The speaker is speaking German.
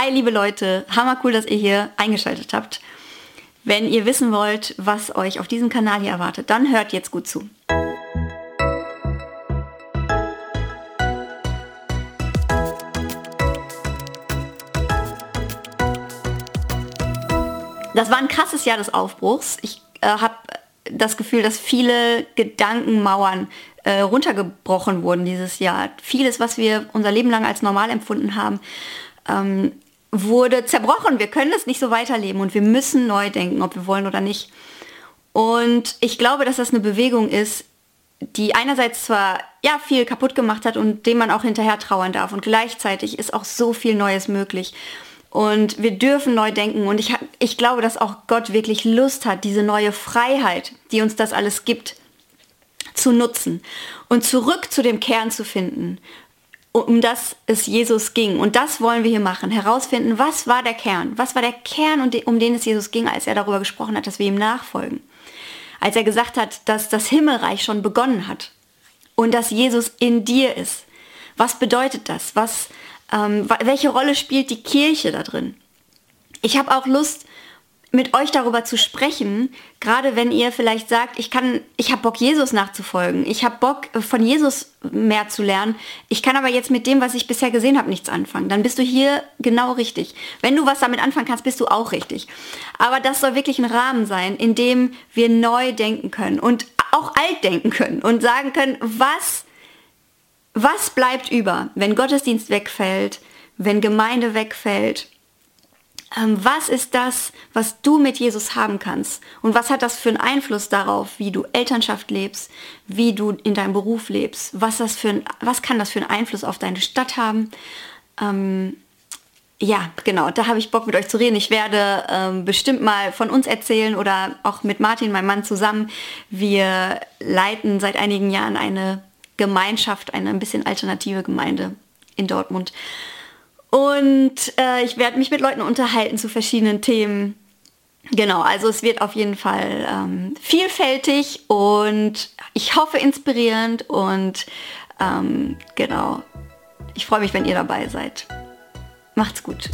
Hi liebe Leute, hammer cool, dass ihr hier eingeschaltet habt. Wenn ihr wissen wollt, was euch auf diesem Kanal hier erwartet, dann hört jetzt gut zu. Das war ein krasses Jahr des Aufbruchs. Ich äh, habe das Gefühl, dass viele Gedankenmauern äh, runtergebrochen wurden dieses Jahr. Vieles, was wir unser Leben lang als normal empfunden haben, ähm, wurde zerbrochen. Wir können das nicht so weiterleben und wir müssen neu denken, ob wir wollen oder nicht. Und ich glaube, dass das eine Bewegung ist, die einerseits zwar ja viel kaputt gemacht hat und dem man auch hinterher trauern darf und gleichzeitig ist auch so viel Neues möglich. Und wir dürfen neu denken und ich, ich glaube, dass auch Gott wirklich Lust hat, diese neue Freiheit, die uns das alles gibt, zu nutzen und zurück zu dem Kern zu finden, um das es Jesus ging. Und das wollen wir hier machen, herausfinden, was war der Kern? Was war der Kern, um den es Jesus ging, als er darüber gesprochen hat, dass wir ihm nachfolgen? Als er gesagt hat, dass das Himmelreich schon begonnen hat und dass Jesus in dir ist. Was bedeutet das? Was, ähm, welche Rolle spielt die Kirche da drin? Ich habe auch Lust, mit euch darüber zu sprechen, gerade wenn ihr vielleicht sagt, ich kann, ich habe Bock, Jesus nachzufolgen, ich habe Bock, äh, von Jesus mehr zu lernen, ich kann aber jetzt mit dem, was ich bisher gesehen habe, nichts anfangen, dann bist du hier genau richtig. Wenn du was damit anfangen kannst, bist du auch richtig. Aber das soll wirklich ein Rahmen sein, in dem wir neu denken können und auch alt denken können und sagen können, was, was bleibt über, wenn Gottesdienst wegfällt, wenn Gemeinde wegfällt, was ist das, was du mit Jesus haben kannst? Und was hat das für einen Einfluss darauf, wie du Elternschaft lebst, wie du in deinem Beruf lebst? Was, das für ein, was kann das für einen Einfluss auf deine Stadt haben? Ähm, ja, genau, da habe ich Bock mit euch zu reden. Ich werde ähm, bestimmt mal von uns erzählen oder auch mit Martin, meinem Mann, zusammen. Wir leiten seit einigen Jahren eine Gemeinschaft, eine ein bisschen alternative Gemeinde in Dortmund. Und äh, ich werde mich mit Leuten unterhalten zu verschiedenen Themen. Genau, also es wird auf jeden Fall ähm, vielfältig und ich hoffe inspirierend und ähm, genau, ich freue mich, wenn ihr dabei seid. Macht's gut.